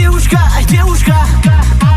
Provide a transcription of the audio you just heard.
девушка, девушка.